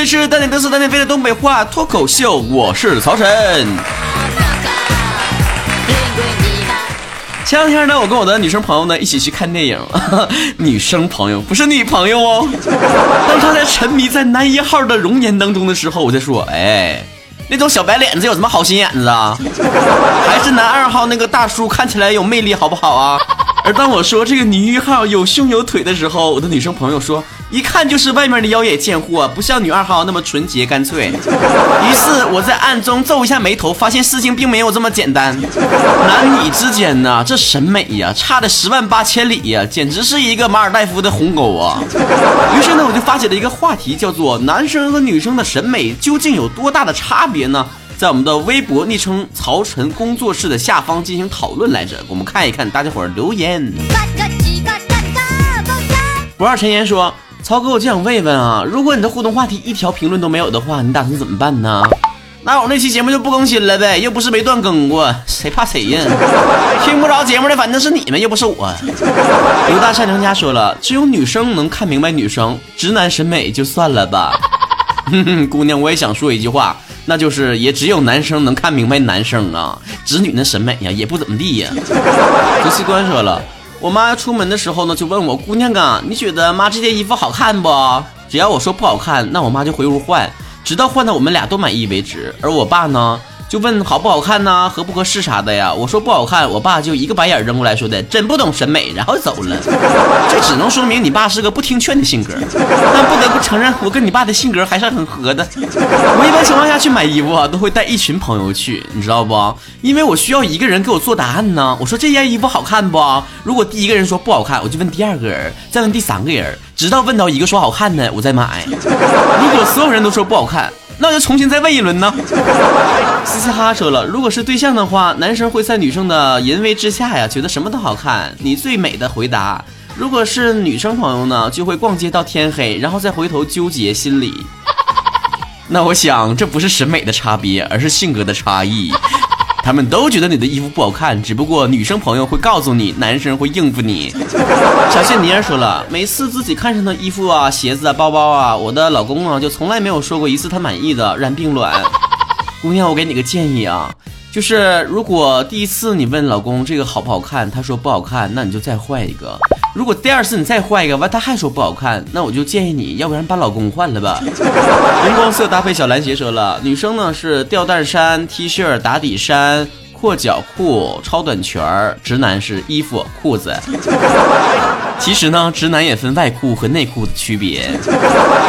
这是丹尼德斯丹尼飞的东北话脱口秀，我是曹晨。前两天呢，我跟我的女生朋友呢一起去看电影，女生朋友不是女朋友哦。当她在沉迷在男一号的容颜当中的时候，我在说，哎，那种小白脸子有什么好心眼子啊？还是男二号那个大叔看起来有魅力，好不好啊？而当我说这个女一号有胸有腿的时候，我的女生朋友说。一看就是外面的妖冶贱货，不像女二号那么纯洁干脆。于是我在暗中皱一下眉头，发现事情并没有这么简单。男女之间呢，这审美呀，差的十万八千里呀，简直是一个马尔代夫的鸿沟啊。于是呢，我就发起了一个话题，叫做“男生和女生的审美究竟有多大的差别呢？”在我们的微博昵称“曹晨工作室”的下方进行讨论来着。我们看一看大家伙留言。不二陈言说。曹哥，我就想问问啊，如果你的互动话题一条评论都没有的话，你打算怎么办呢？那我那期节目就不更新了呗，又不是没断更过，谁怕谁呀？听不着节目的反正是你们，又不是我。刘大善良家说了，只有女生能看明白女生，直男审美就算了吧。哼哼，姑娘，我也想说一句话，那就是也只有男生能看明白男生啊，直女那审美呀也不怎么地呀。刘西官说了。我妈出门的时候呢，就问我姑娘啊，你觉得妈这件衣服好看不？只要我说不好看，那我妈就回屋换，直到换到我们俩都满意为止。而我爸呢？就问好不好看呢，合不合适啥的呀？我说不好看，我爸就一个白眼扔过来，说的真不懂审美，然后走了。这只能说明你爸是个不听劝的性格。但不得不承认，我跟你爸的性格还是很合的。我一般情况下去买衣服啊，都会带一群朋友去，你知道不？因为我需要一个人给我做答案呢。我说这件衣服好看不？如果第一个人说不好看，我就问第二个人，再问第三个人，直到问到一个说好看的，我再买。如果所有人都说不好看。那就重新再问一轮呢。嘻嘻哈说了，如果是对象的话，男生会在女生的淫威之下呀，觉得什么都好看。你最美的回答。如果是女生朋友呢，就会逛街到天黑，然后再回头纠结心理。那我想，这不是审美的差别，而是性格的差异。他们都觉得你的衣服不好看，只不过女生朋友会告诉你，男生会应付你。小谢尼尔说了，每次自己看上的衣服啊、鞋子啊、包包啊，我的老公啊就从来没有说过一次他满意的。然并卵，姑娘，我给你个建议啊，就是如果第一次你问老公这个好不好看，他说不好看，那你就再换一个。如果第二次你再换一个，完他还说不好看，那我就建议你要不然把老公换了吧。荧光色搭配小蓝鞋说了，女生呢是吊带衫、T 恤、打底衫、阔脚裤、超短裙儿；直男是衣服、裤子。其实呢，直男也分外裤和内裤的区别。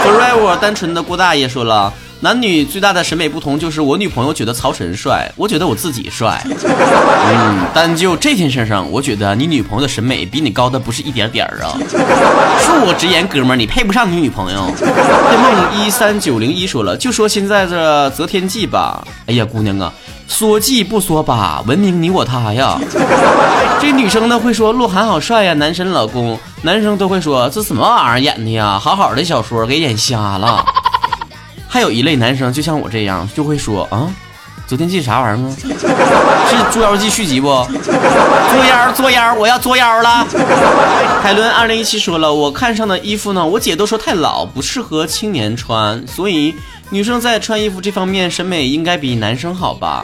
Forever 单纯的郭大爷说了。男女最大的审美不同，就是我女朋友觉得曹晨帅，我觉得我自己帅。嗯，但就这件事上，我觉得你女朋友的审美比你高的不是一点点儿啊。恕我直言，哥们儿，你配不上你女朋友。梦一三九零一说了，就说现在这择天记吧。哎呀，姑娘啊，说记不说吧，文明你我他呀。这女生呢会说鹿晗好帅呀，男神老公。男生都会说这什么玩意儿演的呀？好好的小说给演瞎了。还有一类男生，就像我这样，就会说啊，昨天记啥玩意儿啊？是《捉妖记》续集不？捉妖，捉妖，我要捉妖了。海伦二零一七说了，我看上的衣服呢，我姐都说太老，不适合青年穿，所以女生在穿衣服这方面审美应该比男生好吧？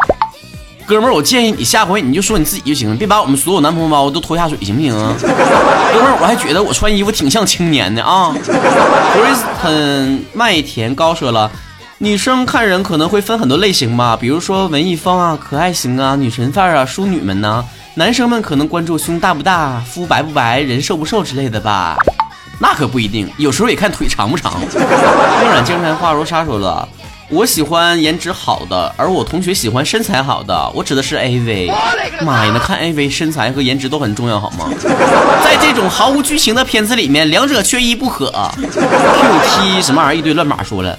哥们儿，我建议你下回你就说你自己就行了，别把我们所有男朋友都拖下水，行不行啊？哥们儿，我还觉得我穿衣服挺像青年的啊。Kristen 麦田高说了，女生看人可能会分很多类型吧，比如说文艺风啊、可爱型啊、女神范儿啊、淑女们呢。男生们可能关注胸大不大、肤白不白、人瘦不瘦之类的吧。那可不一定，有时候也看腿长不长。墨染江山话如沙说了。我喜欢颜值好的，而我同学喜欢身材好的。我指的是 AV。妈呀，那看 AV 身材和颜值都很重要，好吗？在这种毫无剧情的片子里面，两者缺一不可。QT 什么玩意儿？一堆乱码说了。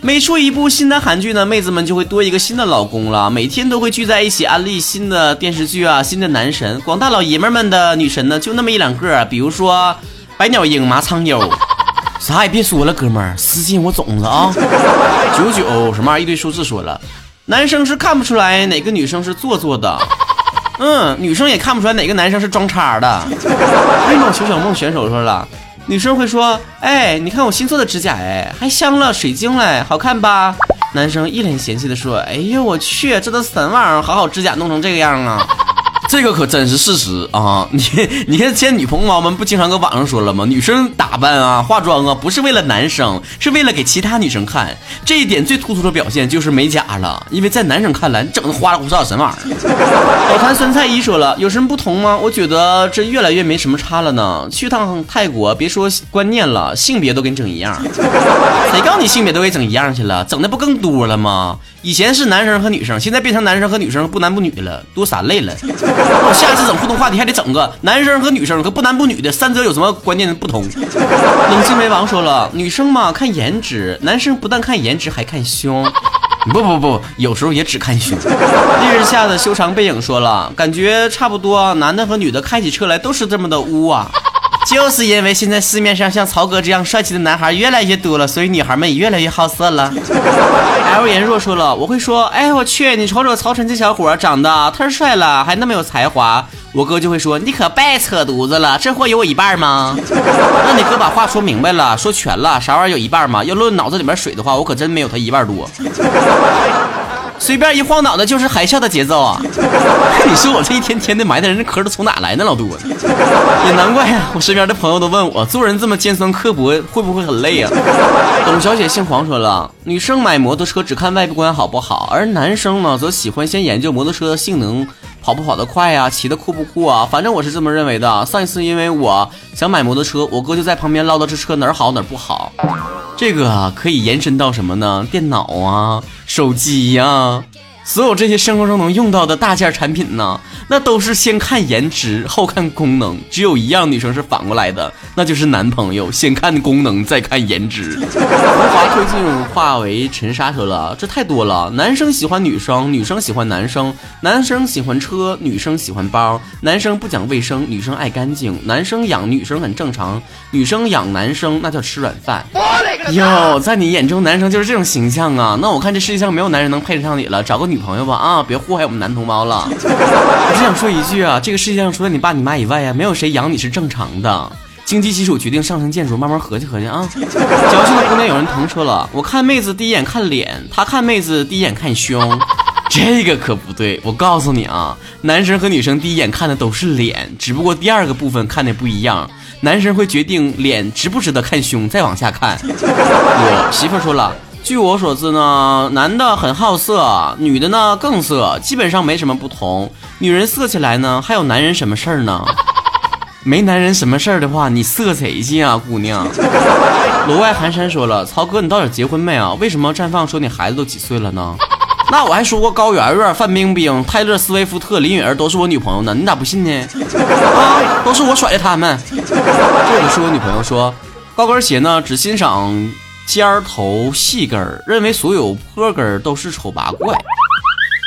每出一部新的韩剧呢，妹子们就会多一个新的老公了，每天都会聚在一起安利新的电视剧啊，新的男神。广大老爷们们的女神呢，就那么一两个，比如说百鸟鹰、麻仓优。啥也别说了，哥们儿，私信我种子啊！九九什么玩意儿？一堆数字说了，男生是看不出来哪个女生是做作的，嗯，女生也看不出来哪个男生是装叉的。梦小小梦选手说了，女生会说：“哎，你看我新做的指甲，哎，还镶了水晶嘞，好看吧？”男生一脸嫌弃的说：“哎呦我去，这都什么玩意儿？好好指甲弄成这个样啊！”这个可真是事实啊！你你看，现在女朋友们不经常搁网上说了吗？女生打扮啊、化妆啊，不是为了男生，是为了给其他女生看。这一点最突出的表现就是美甲了，因为在男生看来，你整的花里胡哨什么玩意儿？老坛酸菜一说了，有什么不同吗？我觉得这越来越没什么差了呢。去趟泰国，别说观念了，性别都给你整一样。谁告诉你性别都给整一样去了？整的不更多了吗？以前是男生和女生，现在变成男生和女生，不男不女了，多三类了。我 下次整互动话题还得整个男生和女生和不男不女的，三者有什么观念的不同？冷静为王说了，女生嘛看颜值，男生不但看颜值还看胸。不不不，有时候也只看胸。烈日下的修长背影说了，感觉差不多，男的和女的开起车来都是这么的污啊。就是因为现在市面上像曹哥这样帅气的男孩越来越多了，所以女孩们也越来越好色了。L 言若说了，我会说，哎我去，你瞅瞅曹晨这小伙长得忒帅了，还那么有才华。我哥就会说，你可别扯犊子了，这货有我一半吗？那你哥把话说明白了，说全了，啥玩意儿有一半吗？要论脑子里面水的话，我可真没有他一半多。随便一晃脑袋就是海啸的节奏啊！你说我这一天天的埋汰人，这壳都从哪来呢？老杜，也难怪呀！我身边的朋友都问我，做人这么尖酸刻薄，会不会很累啊？董小姐姓黄说了，女生买摩托车只看外观好不好，而男生呢，则喜欢先研究摩托车的性能，跑不跑得快呀，骑的酷不酷啊？反正我是这么认为的。上一次因为我想买摩托车，我哥就在旁边唠叨这车哪儿好哪儿不好。这个可以延伸到什么呢？电脑啊，手机呀，所有这些生活中能用到的大件产品呢，那都是先看颜值后看功能。只有一样女生是反过来的，那就是男朋友先看功能再看颜值。无华推进化为尘沙说了，这太多了。男生喜欢女生，女生喜欢男生，男生喜欢车，女生喜欢包，男生不讲卫生，女生爱干净，男生养女生很正常，女生养男生那叫吃软饭。哟，在你眼中男生就是这种形象啊？那我看这世界上没有男人能配得上你了，找个女女朋友吧啊！别祸害我们男同胞了。我只想说一句啊，这个世界上除了你爸你妈以外呀，没有谁养你是正常的。经济基础决定上层建筑，慢慢合计合计啊。矫情的姑娘有人疼说了，我看妹子第一眼看脸，他看妹子第一眼看胸，这个可不对。我告诉你啊，男生和女生第一眼看的都是脸，只不过第二个部分看的不一样。男生会决定脸值不值得看胸，再往下看。我媳妇说了，据我所知呢，男的很好色，女的呢更色，基本上没什么不同。女人色起来呢，还有男人什么事儿呢？没男人什么事儿的话，你色谁去啊，姑娘？楼外寒山说了，曹哥，你到底结婚没啊？为什么绽放说你孩子都几岁了呢？那我还说过高圆圆、范冰冰、泰勒·斯威夫特、林允儿都是我女朋友呢，你咋不信呢？啊，都是我甩的他们。这个是我女朋友说，高跟鞋呢只欣赏尖儿头细跟儿，认为所有坡跟儿都是丑八怪。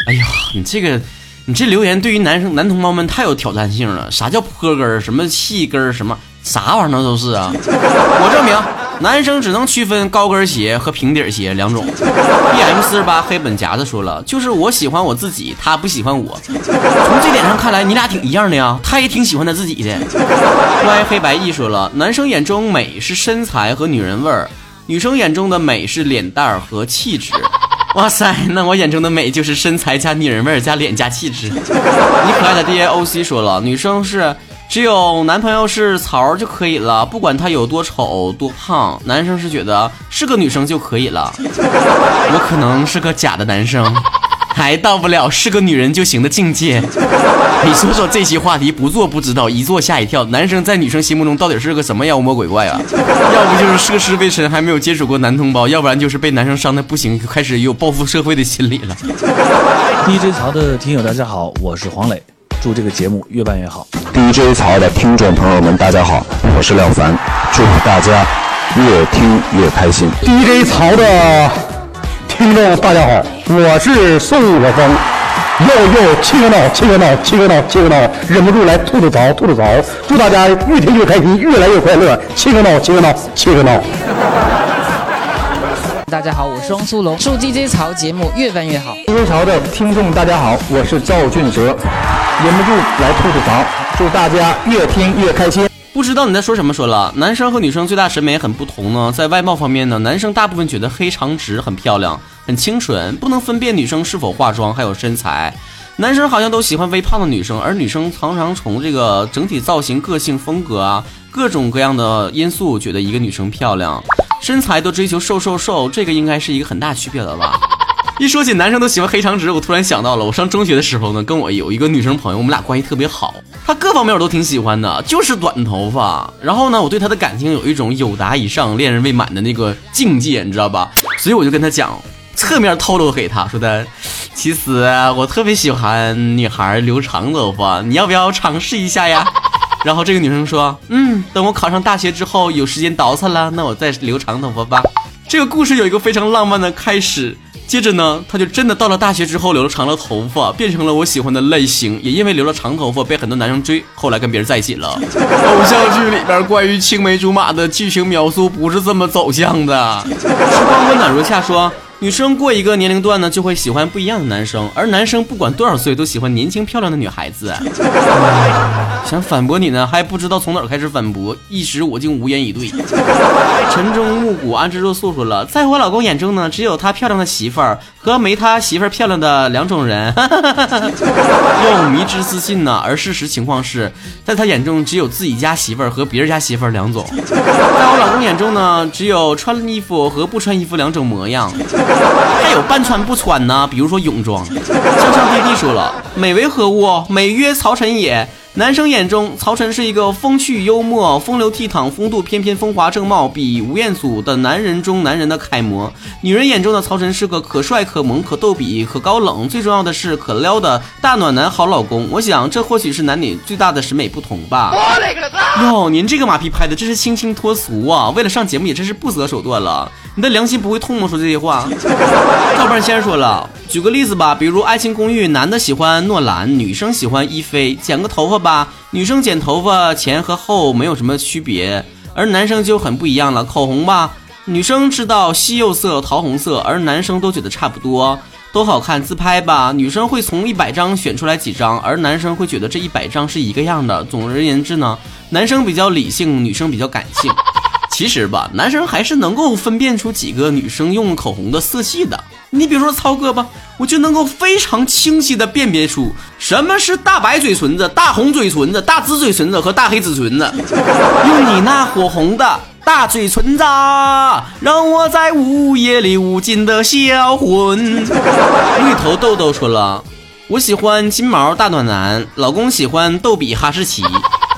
哎呀，你这个，你这留言对于男生男同胞们太有挑战性了。啥叫坡跟儿？什么细跟儿？什么啥玩意儿都是啊！我证明。男生只能区分高跟鞋和平底鞋两种。B M 四十八黑本夹子说了，就是我喜欢我自己，他不喜欢我。从这点上看来，你俩挺一样的呀，他也挺喜欢他自己的。Y 黑白 E 说了，男生眼中美是身材和女人味儿，女生眼中的美是脸蛋儿和气质。哇塞，那我眼中的美就是身材加女人味儿加脸加气质。你可爱的 D A O C 说了，女生是。只有男朋友是曹就可以了，不管他有多丑多胖，男生是觉得是个女生就可以了。我可能是个假的男生，还到不了是个女人就行的境界。你说说这期话题不做不知道，一做吓一跳。男生在女生心目中到底是个什么妖魔鬼怪啊？要不就是涉世未深，还没有接触过男同胞；要不然就是被男生伤的不行，开始有报复社会的心理了。DJ 曹的听友大家好，我是黄磊。祝这个节目越办越好。DJ 曹的听众朋友们，大家好，我是廖凡，祝大家越听越开心。DJ 曹的听众大家好，我是宋国峰，又又七个闹，七个闹，七个闹，七个闹，忍不住来吐吐槽，吐吐槽。祝大家越听越开心，越来越快乐。七个闹，七个闹，七个闹。大家好，我是汪苏泷，祝 DJ 曹节目越办越好。DJ 曹的听众大家好，我是赵俊哲，忍不住来吐吐槽，祝大家越听越开心。不知道你在说什么？说了，男生和女生最大审美很不同呢。在外貌方面呢，男生大部分觉得黑长直很漂亮，很清纯，不能分辨女生是否化妆，还有身材。男生好像都喜欢微胖的女生，而女生常常从这个整体造型、个性、风格啊，各种各样的因素觉得一个女生漂亮。身材都追求瘦瘦瘦，这个应该是一个很大区别的吧。一说起男生都喜欢黑长直，我突然想到了，我上中学的时候呢，跟我有一个女生朋友，我们俩关系特别好，她各方面我都挺喜欢的，就是短头发。然后呢，我对她的感情有一种友达以上恋人未满的那个境界，你知道吧？所以我就跟她讲，侧面透露给她说的，其实我特别喜欢女孩留长头发，你要不要尝试一下呀？然后这个女生说，嗯，等我考上大学之后有时间倒饬了，那我再留长头发吧。这个故事有一个非常浪漫的开始。接着呢，他就真的到了大学之后留了长了头发，变成了我喜欢的类型，也因为留了长头发被很多男生追，后来跟别人在一起了。偶像剧里边关于青梅竹马的剧情描述不是这么走向的。时光温暖如夏说。女生过一个年龄段呢，就会喜欢不一样的男生，而男生不管多少岁都喜欢年轻漂亮的女孩子。想反驳你呢，还不知道从哪儿开始反驳，一时我竟无言以对。晨钟暮鼓安之若素说了，在我老公眼中呢，只有他漂亮的媳妇儿和没他媳妇儿漂亮的两种人。用迷之自信呢，而事实情况是在他眼中只有自己家媳妇儿和别人家媳妇儿两种。在我老公眼中呢，只有穿衣服和不穿衣服两种模样。还有半穿不穿呢，比如说泳装。向上弟弟说了，美为何物？美曰曹晨也。男生眼中，曹晨是一个风趣幽默、风流倜傥、风度翩翩、风华正茂，比吴彦祖的男人中男人的楷模。女人眼中的曹晨是个可帅、可萌、可逗比、可高冷，最重要的是可撩的大暖男好老公。我想，这或许是男女最大的审美不同吧。哟，您这个马屁拍的真是清新脱俗啊！为了上节目也真是不择手段了。你的良心不会痛吗？说这些话。赵半仙说了，举个例子吧，比如《爱情公寓》，男的喜欢诺兰，女生喜欢伊菲，剪个头发。吧，女生剪头发前和后没有什么区别，而男生就很不一样了。口红吧，女生知道西柚色、桃红色，而男生都觉得差不多，都好看。自拍吧，女生会从一百张选出来几张，而男生会觉得这一百张是一个样的。总而言之呢，男生比较理性，女生比较感性。其实吧，男生还是能够分辨出几个女生用口红的色系的。你比如说操哥吧，我就能够非常清晰的辨别出什么是大白嘴唇子、大红嘴唇子、大紫嘴唇子和大黑紫唇子。用你那火红的大嘴唇子，让我在午夜里无尽的销魂。绿头豆豆说了，我喜欢金毛大暖男，老公喜欢逗比哈士奇。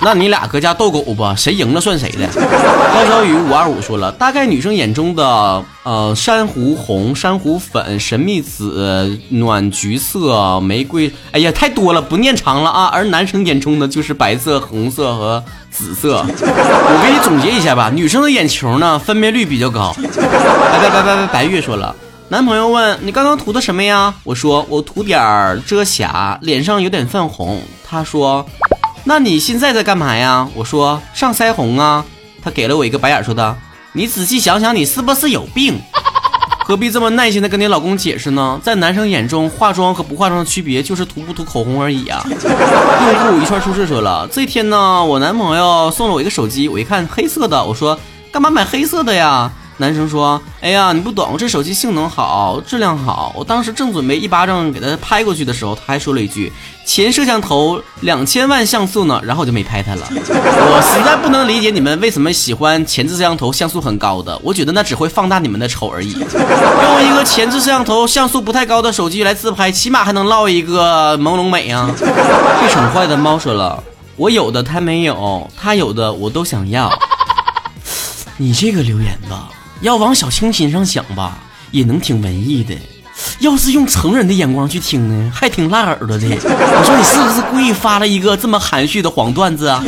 那你俩搁家斗狗吧，谁赢了算谁的。高小雨五二五说了，大概女生眼中的呃珊瑚红、珊瑚粉、神秘紫、暖橘色、玫瑰，哎呀太多了，不念长了啊。而男生眼中的就是白色、红色和紫色。我给你总结一下吧，女生的眼球呢分辨率比较高。拜拜拜拜拜，白月说了，男朋友问你刚刚涂的什么呀？我说我涂点儿遮瑕，脸上有点泛红。他说。那你现在在干嘛呀？我说上腮红啊。他给了我一个白眼，说的：“你仔细想想，你是不是有病？何必这么耐心的跟你老公解释呢？在男生眼中，化妆和不化妆的区别就是涂不涂口红而已啊。”用户一串出事说了，这天呢，我男朋友送了我一个手机，我一看黑色的，我说干嘛买黑色的呀？男生说：“哎呀，你不懂，这手机性能好，质量好。我当时正准备一巴掌给他拍过去的时候，他还说了一句前摄像头两千万像素呢，然后我就没拍他了。我实在不能理解你们为什么喜欢前置摄像头像素很高的，我觉得那只会放大你们的丑而已。用一个前置摄像头像素不太高的手机来自拍，起码还能落一个朦胧美啊。被宠坏的猫说了，我有的他没有，他有的我都想要。你这个留言吧。”要往小清新上想吧，也能挺文艺的；要是用成人的眼光去听呢，还挺辣耳朵的。我说你是不是故意发了一个这么含蓄的黄段子啊？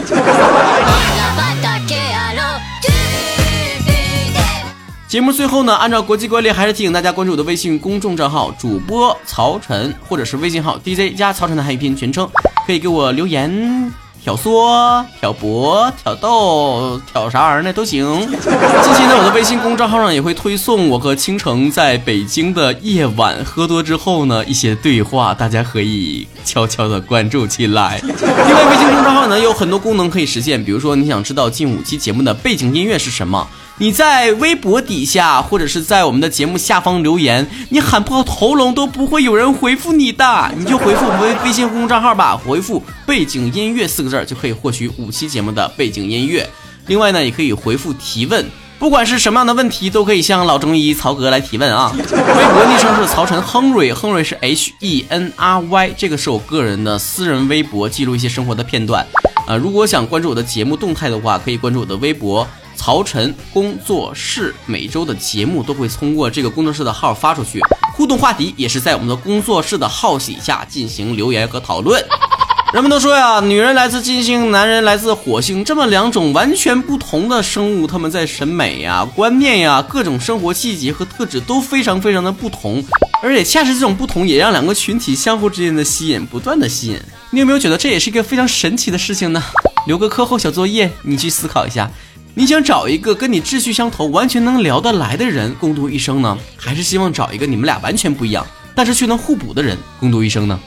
节目最后呢，按照国际惯例，还是提醒大家关注我的微信公众账号主播曹晨，或者是微信号 DJ 加曹晨的汉语拼音全称，可以给我留言。挑唆、挑拨、挑逗、挑啥玩意儿呢都行。近期呢，我的微信公众号上也会推送我和倾城在北京的夜晚喝多之后呢一些对话，大家可以悄悄的关注起来。另外，微信公众号呢有很多功能可以实现，比如说你想知道近五期节目的背景音乐是什么。你在微博底下或者是在我们的节目下方留言，你喊破喉咙都不会有人回复你的，你就回复我们微微信公众账号吧，回复“背景音乐”四个字就可以获取五期节目的背景音乐。另外呢，也可以回复提问，不管是什么样的问题，都可以向老中医曹哥来提问啊。微博昵称是曹晨亨瑞，亨瑞是 H E N R Y，这个是我个人的私人微博，记录一些生活的片段。呃，如果想关注我的节目动态的话，可以关注我的微博。曹晨工作室每周的节目都会通过这个工作室的号发出去，互动话题也是在我们的工作室的号底下进行留言和讨论。人们都说呀，女人来自金星，男人来自火星，这么两种完全不同的生物，他们在审美呀、观念呀、各种生活细节和特质都非常非常的不同，而且恰是这种不同，也让两个群体相互之间的吸引不断的吸引。你有没有觉得这也是一个非常神奇的事情呢？留个课后小作业，你去思考一下。你想找一个跟你志趣相投、完全能聊得来的人共度一生呢，还是希望找一个你们俩完全不一样，但是却能互补的人共度一生呢？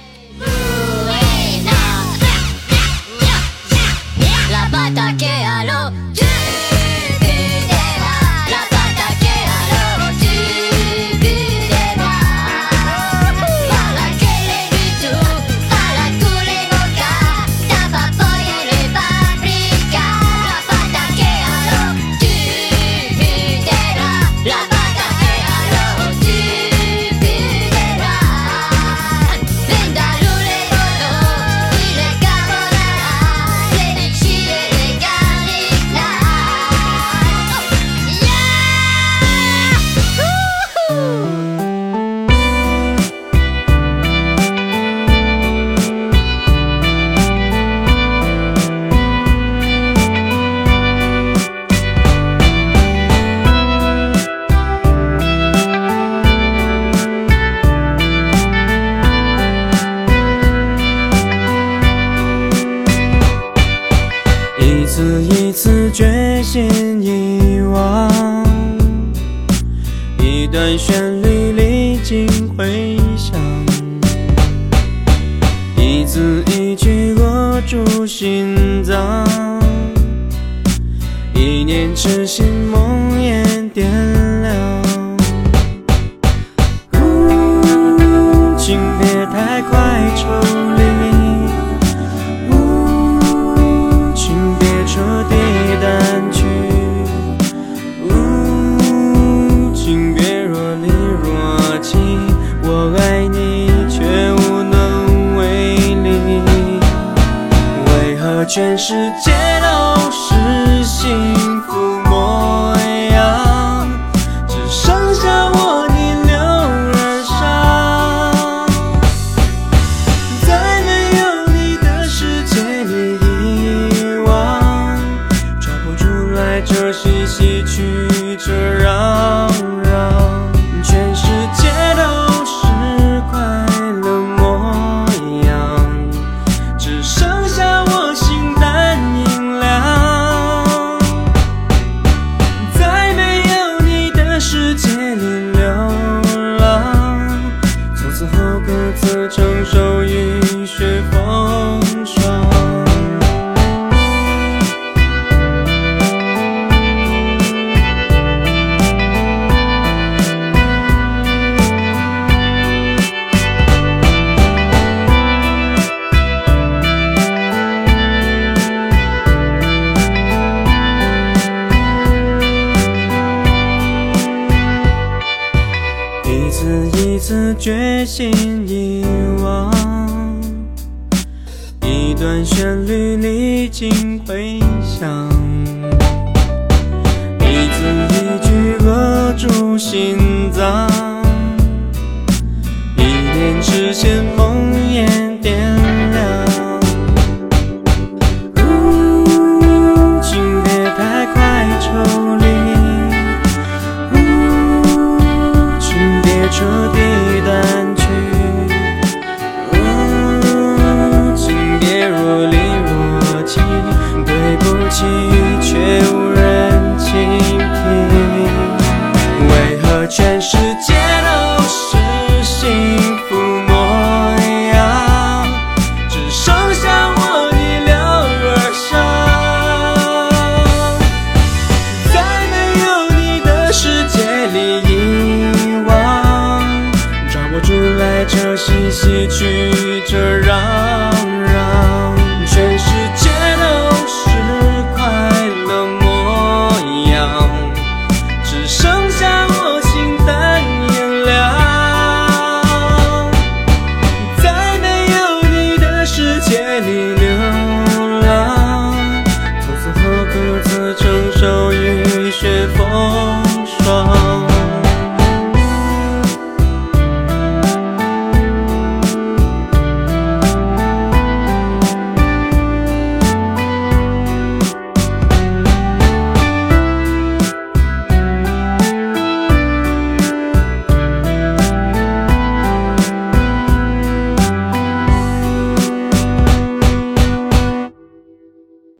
决心